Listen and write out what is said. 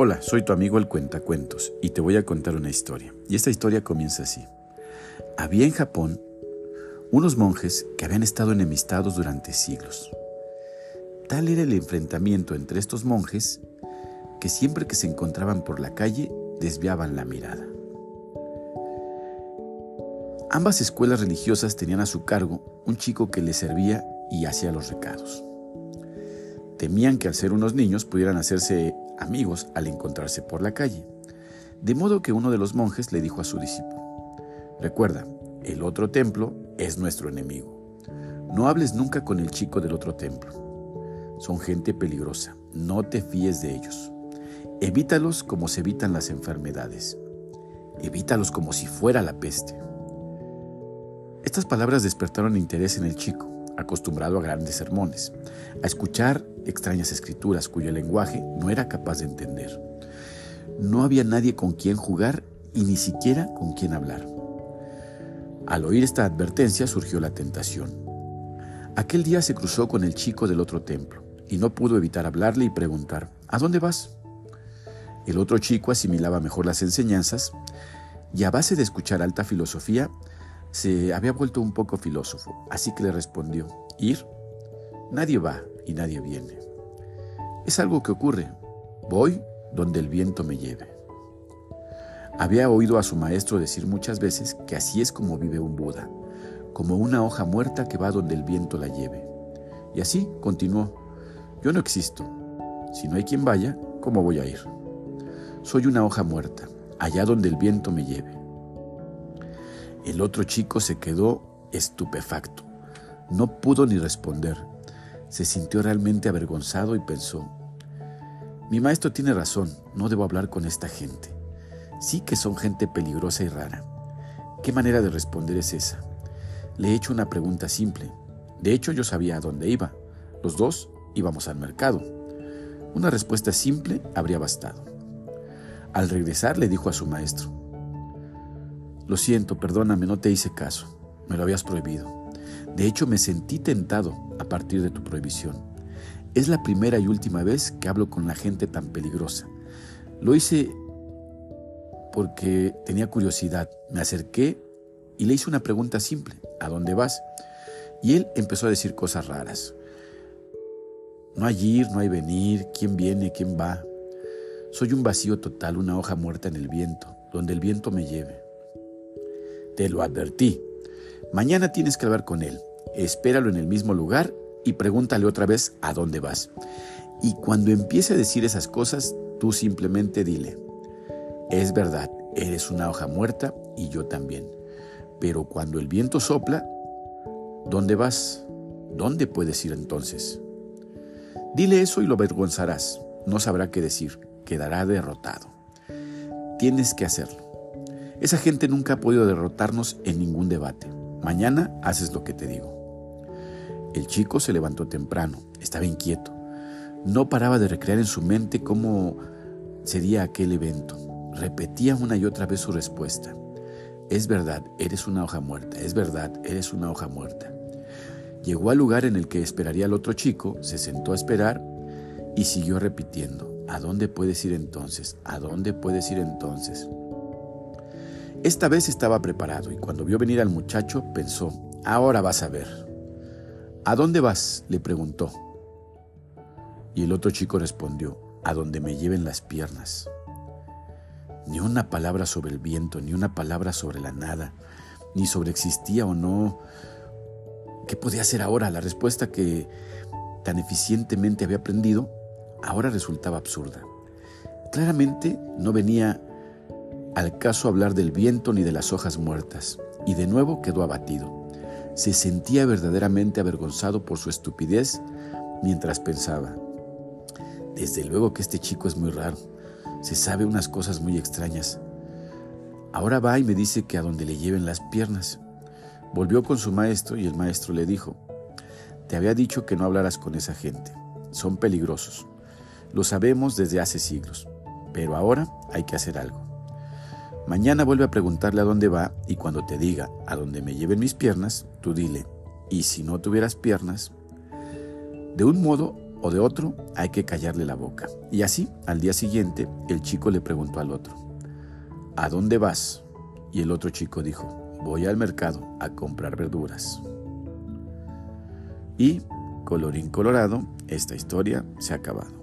Hola, soy tu amigo el Cuentacuentos y te voy a contar una historia. Y esta historia comienza así. Había en Japón unos monjes que habían estado enemistados durante siglos. Tal era el enfrentamiento entre estos monjes que siempre que se encontraban por la calle desviaban la mirada. Ambas escuelas religiosas tenían a su cargo un chico que les servía y hacía los recados. Temían que al ser unos niños pudieran hacerse al encontrarse por la calle. De modo que uno de los monjes le dijo a su discípulo, recuerda, el otro templo es nuestro enemigo. No hables nunca con el chico del otro templo. Son gente peligrosa, no te fíes de ellos. Evítalos como se evitan las enfermedades. Evítalos como si fuera la peste. Estas palabras despertaron interés en el chico acostumbrado a grandes sermones, a escuchar extrañas escrituras cuyo lenguaje no era capaz de entender. No había nadie con quien jugar y ni siquiera con quien hablar. Al oír esta advertencia surgió la tentación. Aquel día se cruzó con el chico del otro templo y no pudo evitar hablarle y preguntar, ¿a dónde vas? El otro chico asimilaba mejor las enseñanzas y a base de escuchar alta filosofía se había vuelto un poco filósofo, así que le respondió, ¿ir? Nadie va y nadie viene. Es algo que ocurre. Voy donde el viento me lleve. Había oído a su maestro decir muchas veces que así es como vive un Buda, como una hoja muerta que va donde el viento la lleve. Y así continuó, yo no existo. Si no hay quien vaya, ¿cómo voy a ir? Soy una hoja muerta, allá donde el viento me lleve. El otro chico se quedó estupefacto. No pudo ni responder. Se sintió realmente avergonzado y pensó, mi maestro tiene razón, no debo hablar con esta gente. Sí que son gente peligrosa y rara. ¿Qué manera de responder es esa? Le he hecho una pregunta simple. De hecho, yo sabía a dónde iba. Los dos íbamos al mercado. Una respuesta simple habría bastado. Al regresar le dijo a su maestro, lo siento, perdóname, no te hice caso. Me lo habías prohibido. De hecho, me sentí tentado a partir de tu prohibición. Es la primera y última vez que hablo con la gente tan peligrosa. Lo hice porque tenía curiosidad. Me acerqué y le hice una pregunta simple. ¿A dónde vas? Y él empezó a decir cosas raras. No hay ir, no hay venir, quién viene, quién va. Soy un vacío total, una hoja muerta en el viento, donde el viento me lleve. Te lo advertí. Mañana tienes que hablar con él. Espéralo en el mismo lugar y pregúntale otra vez a dónde vas. Y cuando empiece a decir esas cosas, tú simplemente dile, es verdad, eres una hoja muerta y yo también. Pero cuando el viento sopla, ¿dónde vas? ¿Dónde puedes ir entonces? Dile eso y lo avergonzarás. No sabrá qué decir. Quedará derrotado. Tienes que hacerlo. Esa gente nunca ha podido derrotarnos en ningún debate. Mañana haces lo que te digo. El chico se levantó temprano, estaba inquieto. No paraba de recrear en su mente cómo sería aquel evento. Repetía una y otra vez su respuesta. Es verdad, eres una hoja muerta, es verdad, eres una hoja muerta. Llegó al lugar en el que esperaría al otro chico, se sentó a esperar y siguió repitiendo. ¿A dónde puedes ir entonces? ¿A dónde puedes ir entonces? Esta vez estaba preparado y cuando vio venir al muchacho pensó, ahora vas a ver. ¿A dónde vas? le preguntó. Y el otro chico respondió, a donde me lleven las piernas. Ni una palabra sobre el viento, ni una palabra sobre la nada, ni sobre existía o no. ¿Qué podía hacer ahora? La respuesta que tan eficientemente había aprendido ahora resultaba absurda. Claramente no venía al caso hablar del viento ni de las hojas muertas, y de nuevo quedó abatido. Se sentía verdaderamente avergonzado por su estupidez mientras pensaba, desde luego que este chico es muy raro, se sabe unas cosas muy extrañas. Ahora va y me dice que a donde le lleven las piernas. Volvió con su maestro y el maestro le dijo, te había dicho que no hablaras con esa gente, son peligrosos. Lo sabemos desde hace siglos, pero ahora hay que hacer algo. Mañana vuelve a preguntarle a dónde va y cuando te diga a dónde me lleven mis piernas, tú dile, y si no tuvieras piernas, de un modo o de otro hay que callarle la boca. Y así, al día siguiente, el chico le preguntó al otro, ¿A dónde vas? Y el otro chico dijo, voy al mercado a comprar verduras. Y, colorín colorado, esta historia se ha acabado.